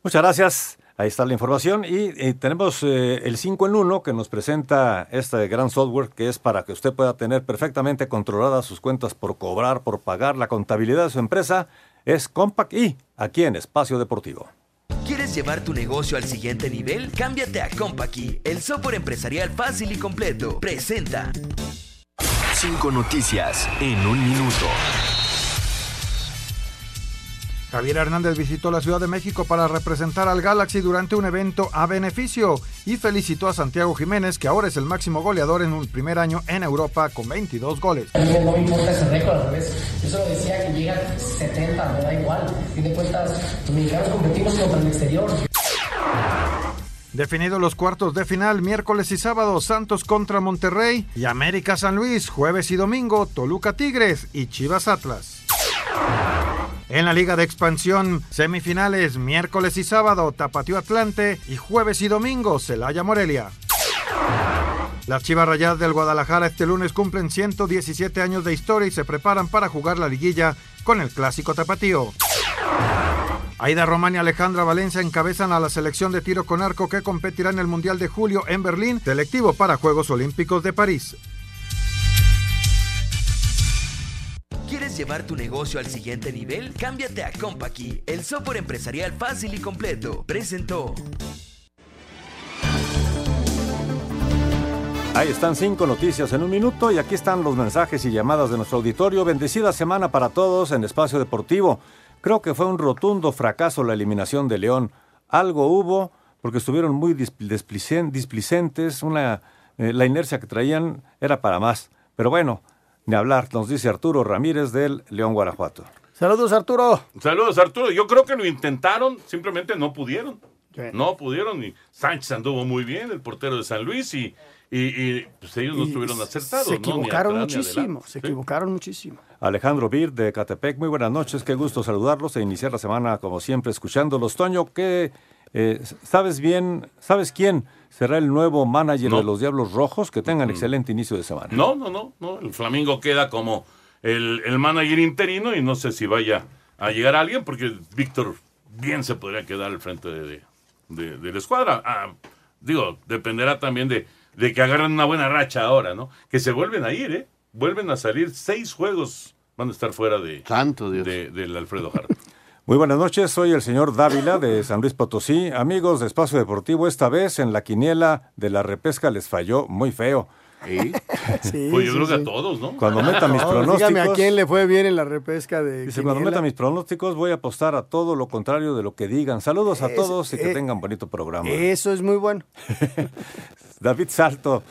Muchas gracias. Ahí está la información. Y, eh, tenemos eh, el 5 en 1 que nos presenta este gran software que es para que usted pueda tener perfectamente controladas sus cuentas por cobrar, por pagar la contabilidad de su empresa. Es Compact y aquí en Espacio Deportivo. ¿Quieres llevar tu negocio al siguiente nivel? Cámbiate a Compaqui, el software empresarial fácil y completo. Presenta. Cinco noticias en un minuto. Javier Hernández visitó la Ciudad de México para representar al Galaxy durante un evento a beneficio y felicitó a Santiago Jiménez, que ahora es el máximo goleador en un primer año en Europa con 22 goles. No me importa ese récord, al revés. Yo solo decía que llega a 70, me da igual. A fin de cuentas, los mexicanos competimos contra el exterior. Definidos los cuartos de final, miércoles y sábado, Santos contra Monterrey y América San Luis, jueves y domingo, Toluca Tigres y Chivas Atlas. En la Liga de Expansión, semifinales, miércoles y sábado, Tapatío Atlante y jueves y domingo, Celaya Morelia. Las Chivas Rayadas del Guadalajara este lunes cumplen 117 años de historia y se preparan para jugar la liguilla con el clásico tapatío. Aida Román y Alejandra Valencia encabezan a la selección de tiro con arco que competirá en el Mundial de Julio en Berlín, selectivo para Juegos Olímpicos de París. Llevar tu negocio al siguiente nivel? Cámbiate a Compaqui, el software empresarial fácil y completo. Presentó. Ahí están cinco noticias en un minuto y aquí están los mensajes y llamadas de nuestro auditorio. Bendecida semana para todos en Espacio Deportivo. Creo que fue un rotundo fracaso la eliminación de León. Algo hubo porque estuvieron muy displicen- displicentes, una, eh, la inercia que traían era para más. Pero bueno, ni hablar, nos dice Arturo Ramírez del León Guanajuato. Saludos, Arturo. Saludos, Arturo. Yo creo que lo intentaron, simplemente no pudieron. No pudieron y Sánchez anduvo muy bien, el portero de San Luis, y, y, y, pues ellos no estuvieron acertados. Se equivocaron atrás, muchísimo, se Sí. equivocaron muchísimo. Alejandro Bir de Catepec, muy buenas noches, qué gusto saludarlos e iniciar la semana como siempre escuchándolos. Toño, ¿qué, eh, ¿sabes bien, sabes quién será el nuevo manager No. de los Diablos Rojos? Que tengan excelente inicio de semana. No, no, no, no. El Flamingo queda como el, el manager interino y no sé si vaya a llegar alguien porque Víctor bien se podría quedar al frente de, de- de- de la escuadra. Ah, digo, dependerá también de, de que agarren una buena racha ahora, ¿no? Que se vuelven a ir, ¿eh? Vuelven a salir seis juegos. Van a estar fuera de, de- del Alfredo Harp. Muy buenas noches, soy el señor Dávila de San Luis Potosí. Amigos de Espacio Deportivo, esta vez en la quiniela de la repesca les falló muy feo. Sí, *laughs* Pues yo sí, creo que sí. a todos, ¿no? Cuando meta mis No, pronósticos... Dígame a quién le fue bien en la repesca de Dice, cuando quiniela? meta mis pronósticticos voy a apostar a todo lo contrario de lo que digan. Saludos a Es- todos y que eh, tengan bonito programa. Eso es muy bueno. *laughs* David Salto,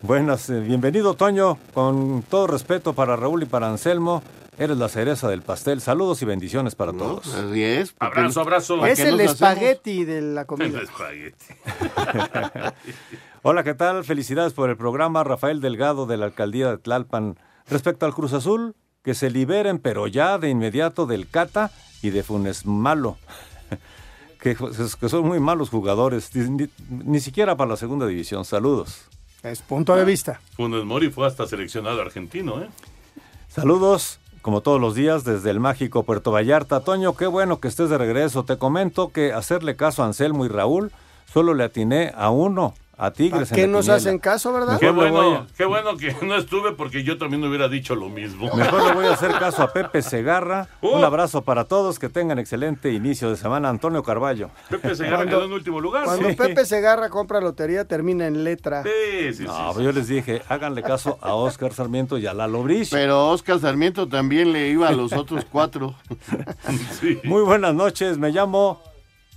buenas, eh, bienvenido Toño, con todo respeto para Raúl y para Anselmo, eres la cereza del pastel. Saludos y bendiciones para todos. Así es. Abrazo, abrazo. Es el hacemos? espagueti de la comida. El espagueti. *laughs* Hola, ¿qué tal? Felicidades por el programa. Rafael Delgado de la alcaldía de Tlalpan. Respecto al Cruz Azul, que se liberen, pero ya de inmediato del Cata y de Funes Malo. *laughs* que, que son muy malos jugadores, ni, ni siquiera para la segunda división. Saludos. Es punto de vista. Funes Mori fue hasta seleccionado argentino, ¿eh? Saludos, como todos los días, desde el mágico Puerto Vallarta. Toño, qué bueno que estés de regreso. Te comento que hacerle caso a Anselmo y Raúl, solo le atiné a uno, a Tigres. ¿A qué nos quiniela. hacen caso, verdad? Qué bueno, qué bueno que no estuve porque yo también hubiera dicho lo mismo. Mejor le voy a hacer caso a *laughs* Pepe Segarra. Uh. Un abrazo para todos, que tengan excelente inicio de semana. Antonio Carballo. Pepe Segarra Cuando- quedó en último lugar. Cuando sí. Pepe Segarra compra lotería, termina en letra. Sí, sí, sí, No, sí. yo les dije, háganle caso a Oscar Sarmiento y a Lalo Brish. Pero Oscar Sarmiento también le iba a los *laughs* otros cuatro. Sí. Muy buenas noches, me llamo...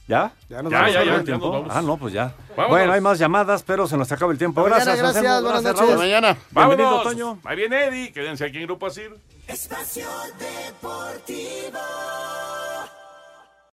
¿Ya? Ya nos ya, vamos. Ya, ya, ya nos vamos. Ah, no, pues ya. Vámonos. Bueno, hay más llamadas, pero se nos acaba el tiempo. Mañana, gracias, gracias. Hacemos, buenas gracias, noches. mañana. Bienvenido, Vámonos. Toño. Ahí viene Eddie. Quédense aquí en Grupo Asir. Espacio Deportivo.